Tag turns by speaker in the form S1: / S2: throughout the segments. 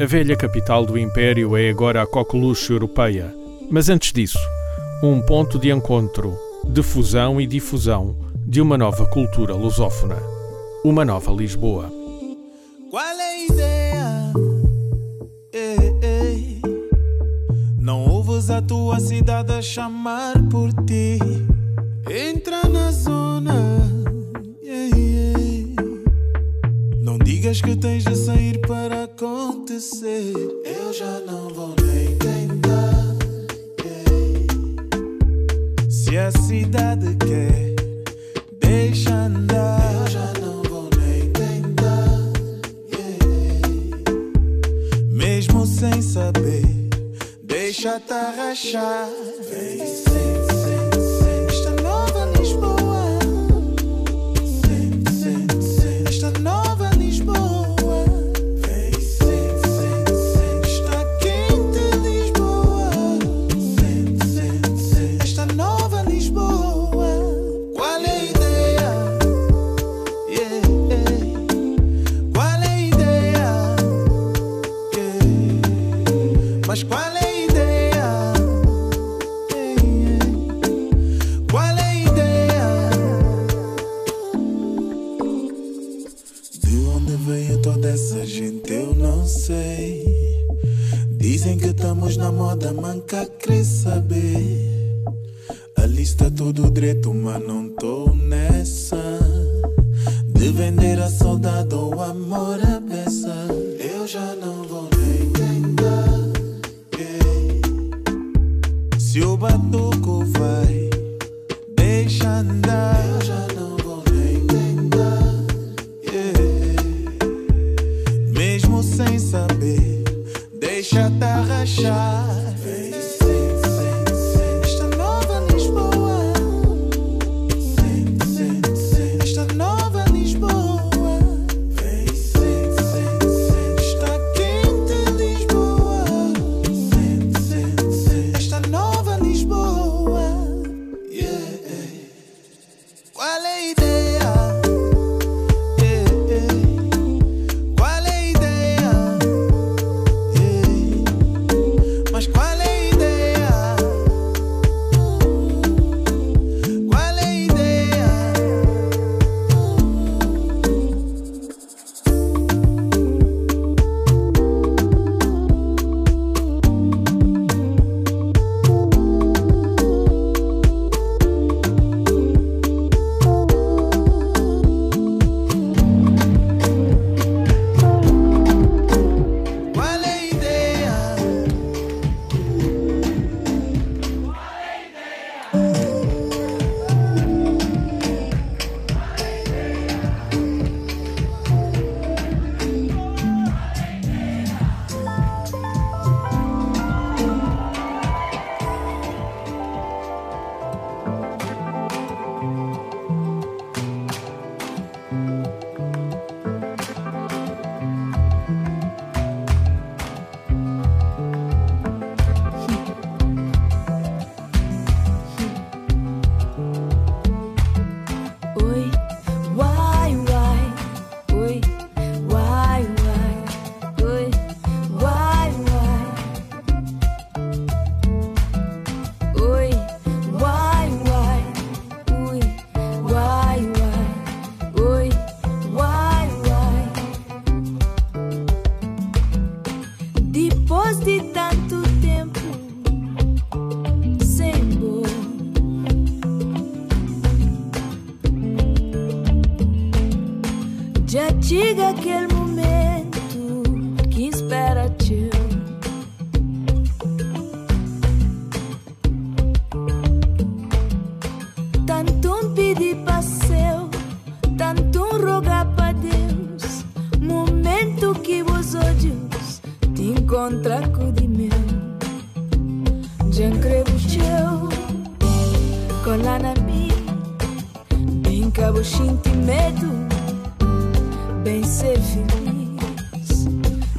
S1: A velha capital do Império é agora a coqueluche europeia, mas antes disso, um ponto de encontro, de fusão e difusão de uma nova cultura lusófona. Uma nova Lisboa.
S2: Qual é a ideia? Ei, ei. Não ouves a tua cidade a chamar por ti. Entra na zona. Ei, ei. Não digas que tens de sair para acontecer.
S3: aquele momento que espera te Tanto um pedir para seu, tanto um rogar para Deus, momento que os olhos te encontram com de meu. Já crevo teu, colana mim, bem cabo medo bem ser feliz.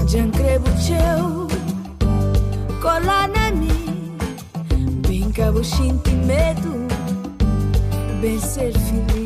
S3: Jancrebo teu, colar na mim, bem cabuchinti medo, bem ser feliz.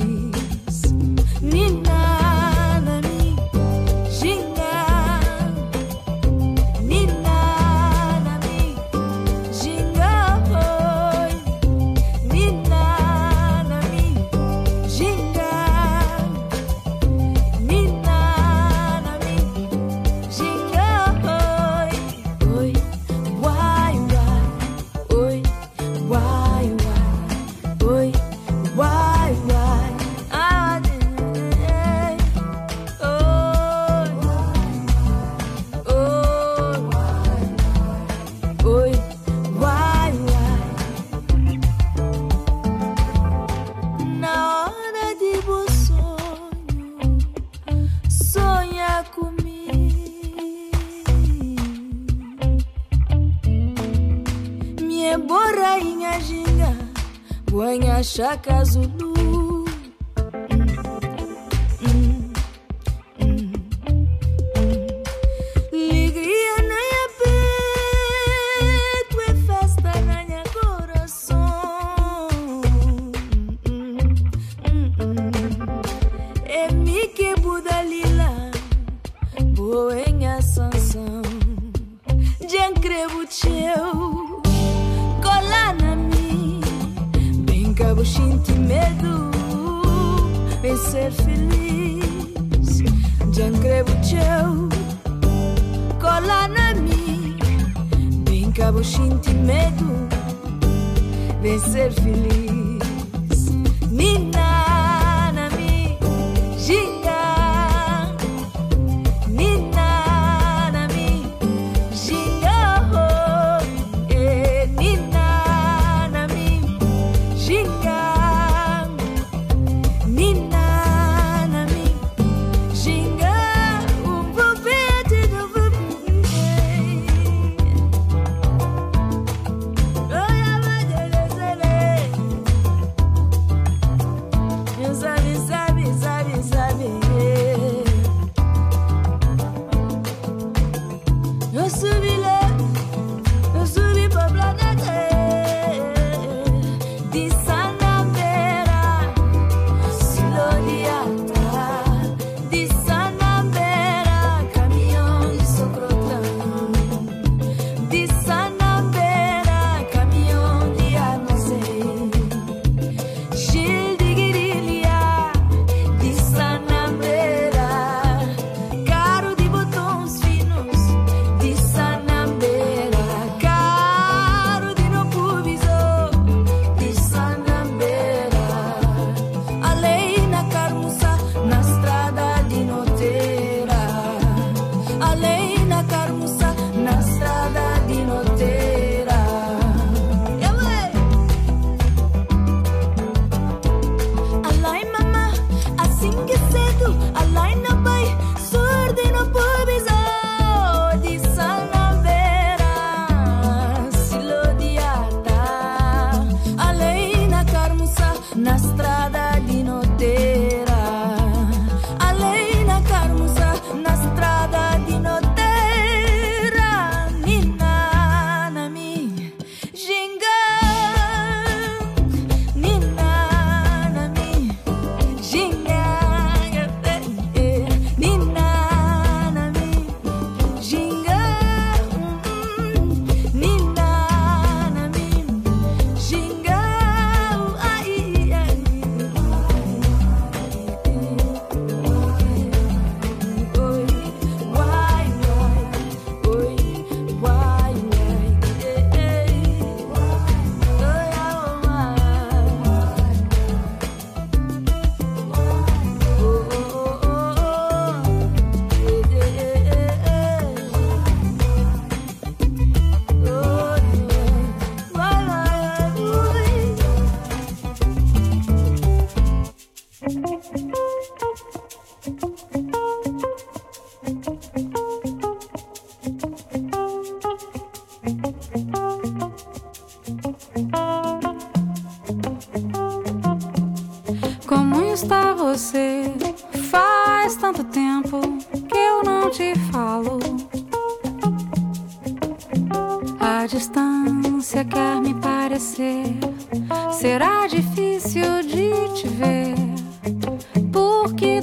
S3: acaso ser feliz.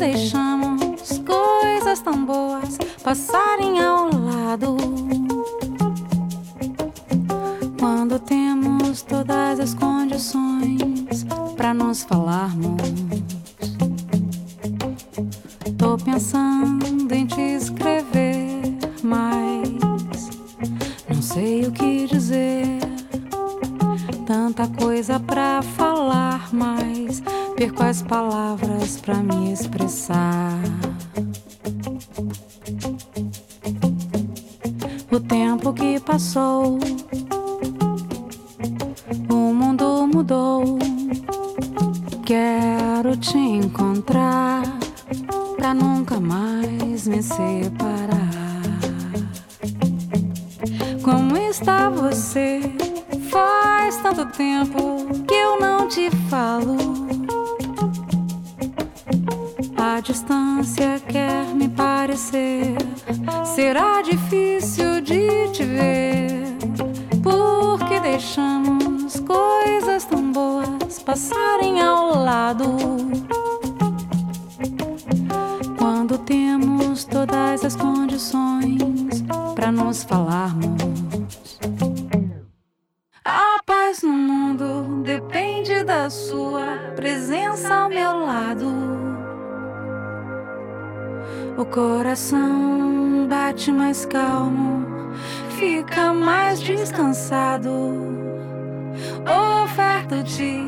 S4: Deixamos coisas tão boas passarem ao lado. Quando temos todas as condições para nos falarmos. Falo. A distância quer me parecer. Será difícil de te ver. Porque deixamos coisas tão boas passarem ao lado. Calmo, fica mais descansado. Oferto-te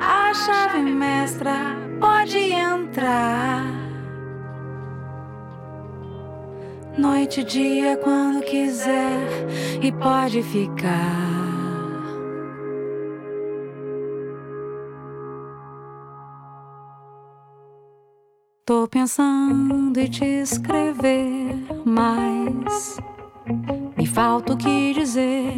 S4: a chave mestra, pode entrar. Noite e dia quando quiser e pode ficar. Tô pensando em te escrever, mas me falta o que dizer.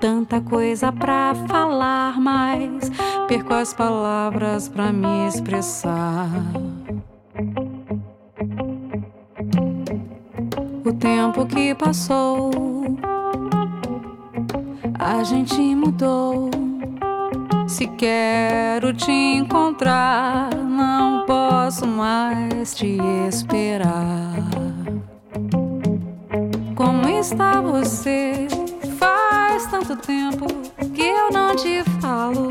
S4: Tanta coisa pra falar, mas perco as palavras pra me expressar. O tempo que passou, a gente mudou. Se quero te encontrar, não posso mais te esperar. Como está você? Faz tanto tempo que eu não te falo.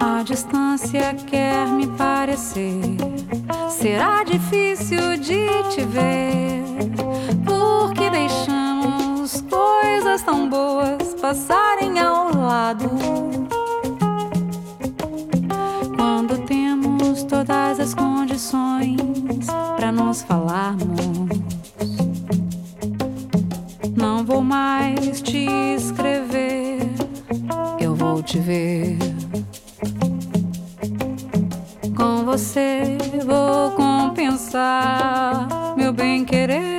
S4: A distância quer me parecer. Será difícil de te ver. Passarem ao lado. Quando temos todas as condições para nos falarmos. Não vou mais te escrever, eu vou te ver. Com você vou compensar meu bem-querer.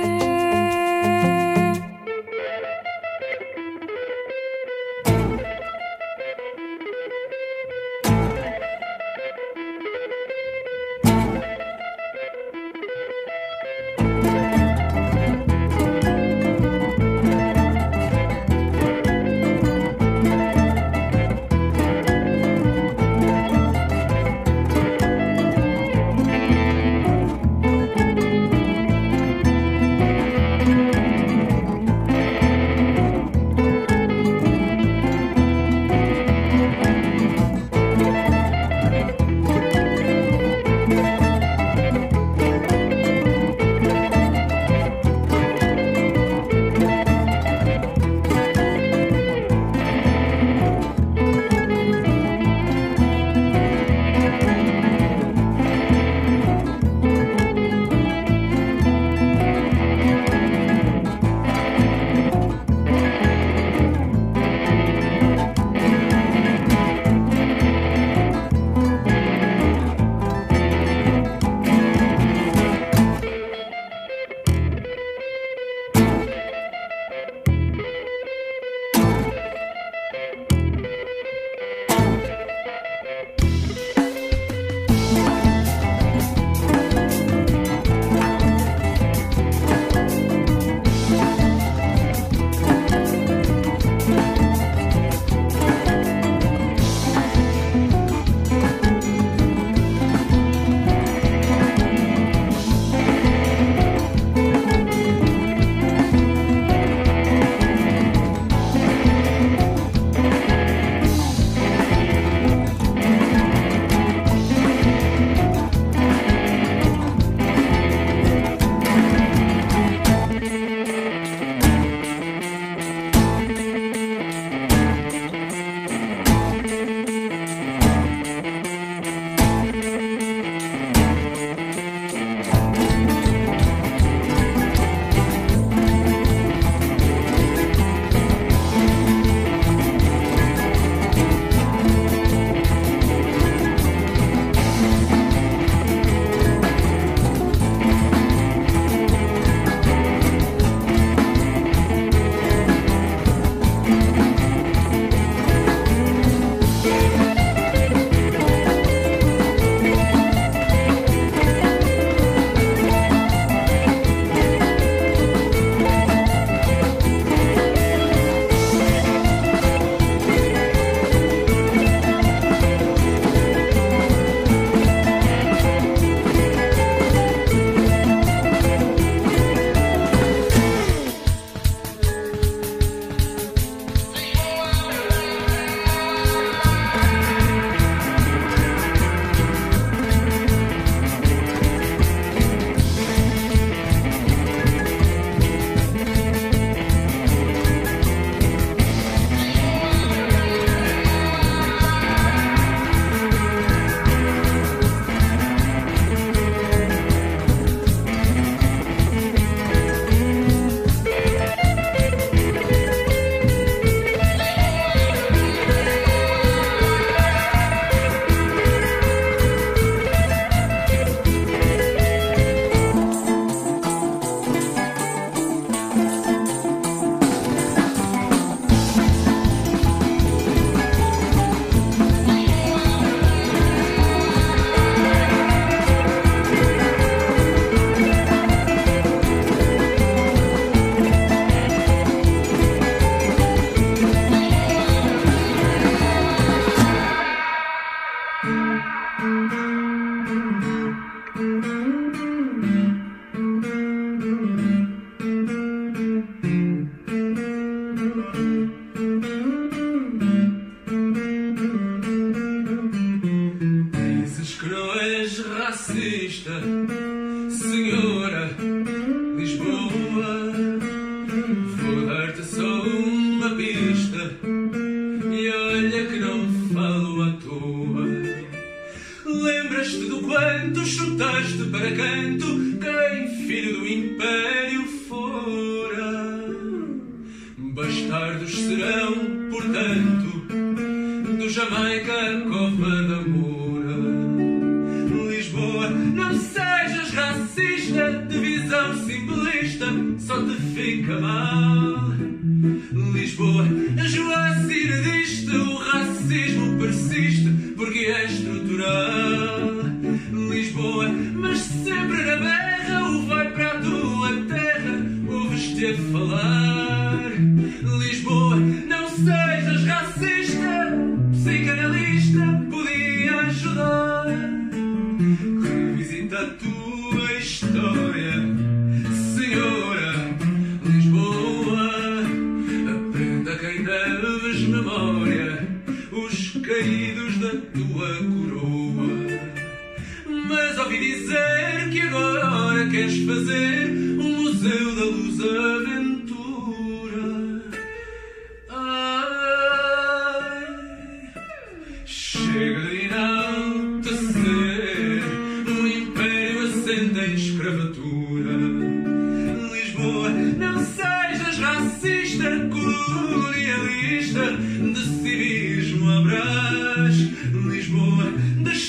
S5: mas sempre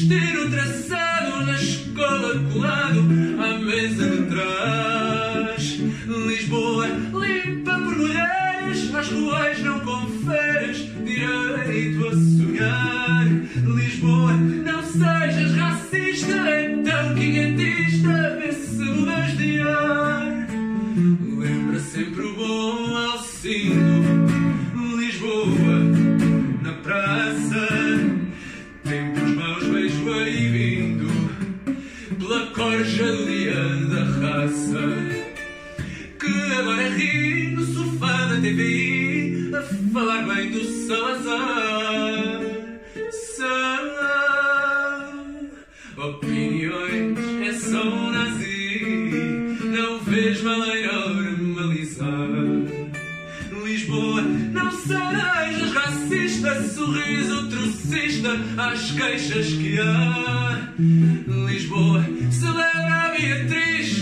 S5: ter o traçado na escola colado à mesa de trás. sorriso, outro às queixas que há. Lisboa celebra a Beatriz.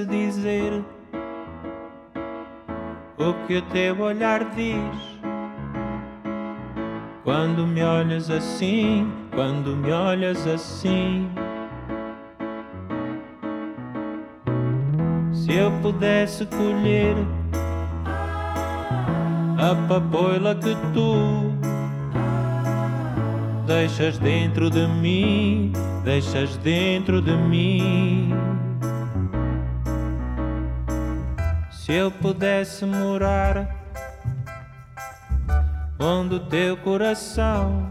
S6: Dizer o que o teu olhar diz. Quando me olhas assim, quando me olhas assim. Se eu pudesse colher a papoila que tu deixas dentro de mim, deixas dentro de mim. Eu pudesse morar onde o teu coração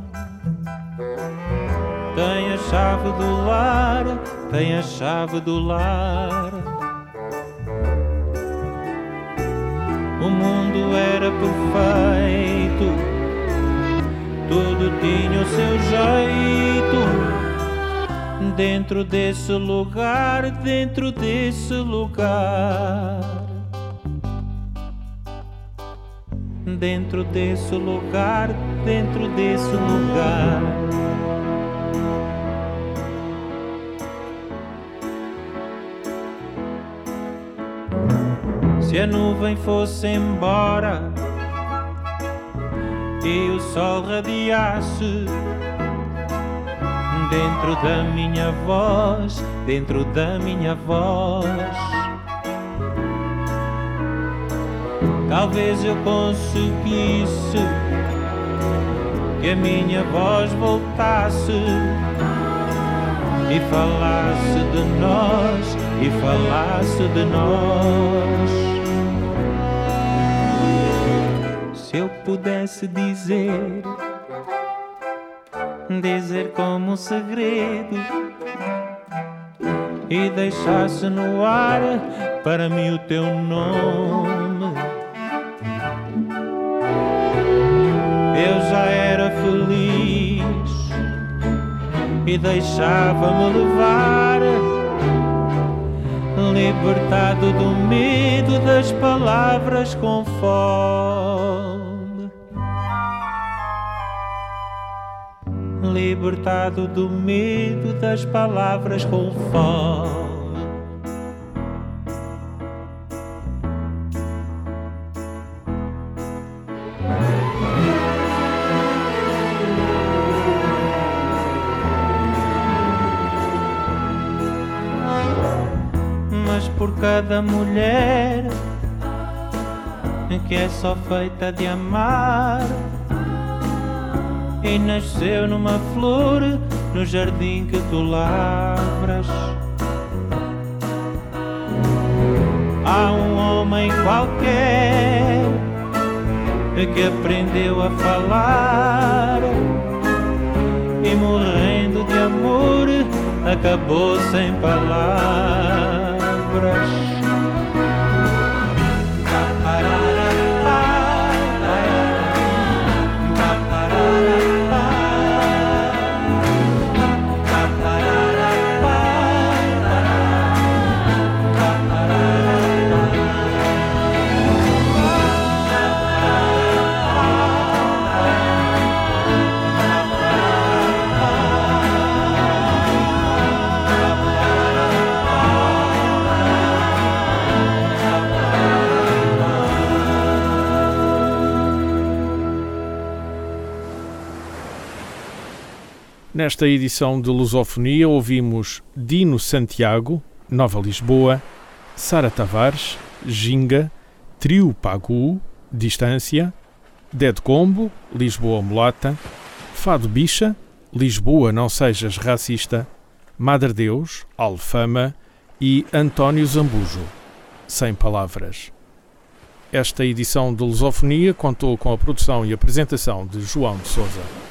S6: tem a chave do lar, tem a chave do lar. O mundo era perfeito, tudo tinha o seu jeito. Dentro desse lugar, dentro desse lugar. Dentro desse lugar, dentro desse lugar. Se a nuvem fosse embora e o sol radiasse dentro da minha voz, dentro da minha voz, talvez eu conseguisse que a minha voz voltasse e falasse de nós, e falasse de nós. Se eu pudesse dizer, dizer como um segredo e deixasse no ar para mim o teu nome, feliz e deixava-me levar. Libertado do medo das palavras com fome. Libertado do medo das palavras com fome. Cada mulher que é só feita de amar e nasceu numa flor no jardim que tu lavras. Há um homem qualquer que aprendeu a falar e morrendo de amor acabou sem palavras sombras.
S1: Nesta edição de Lusofonia ouvimos Dino Santiago, Nova Lisboa, Sara Tavares, Ginga, Trio Pagu, Distância, Dead Combo, Lisboa Mulata, Fado Bicha, Lisboa Não Sejas Racista, Madre Deus, Alfama e António Zambujo, Sem Palavras. Esta edição de Lusofonia contou com a produção e apresentação de João de Souza.